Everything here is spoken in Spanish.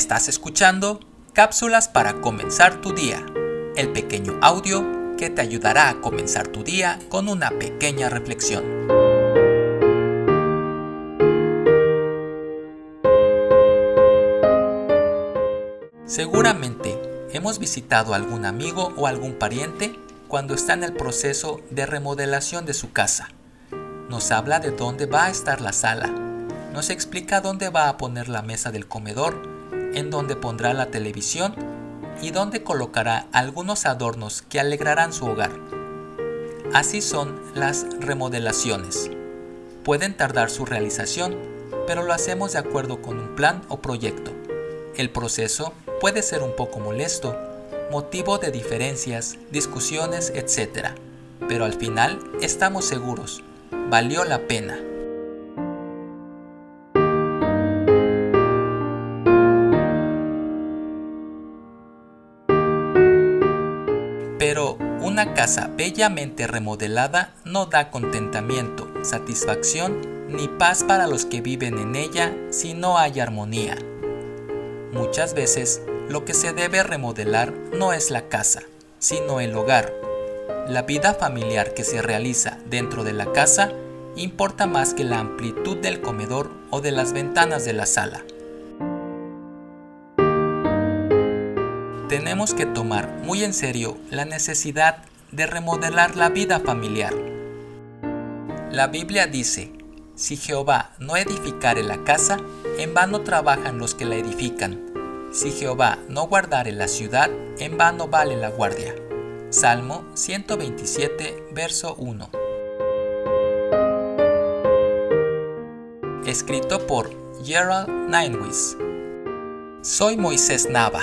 Estás escuchando Cápsulas para comenzar tu día, el pequeño audio que te ayudará a comenzar tu día con una pequeña reflexión. Seguramente hemos visitado a algún amigo o algún pariente cuando está en el proceso de remodelación de su casa. Nos habla de dónde va a estar la sala, nos explica dónde va a poner la mesa del comedor, en donde pondrá la televisión y donde colocará algunos adornos que alegrarán su hogar. Así son las remodelaciones. Pueden tardar su realización, pero lo hacemos de acuerdo con un plan o proyecto. El proceso puede ser un poco molesto, motivo de diferencias, discusiones, etc. Pero al final estamos seguros, valió la pena. Pero una casa bellamente remodelada no da contentamiento, satisfacción ni paz para los que viven en ella si no hay armonía. Muchas veces lo que se debe remodelar no es la casa, sino el hogar. La vida familiar que se realiza dentro de la casa importa más que la amplitud del comedor o de las ventanas de la sala. Tenemos que tomar muy en serio la necesidad de remodelar la vida familiar. La Biblia dice, si Jehová no edificare la casa, en vano trabajan los que la edifican. Si Jehová no guardare la ciudad, en vano vale la guardia. Salmo 127, verso 1. Escrito por Gerald Ninewis. Soy Moisés Nava.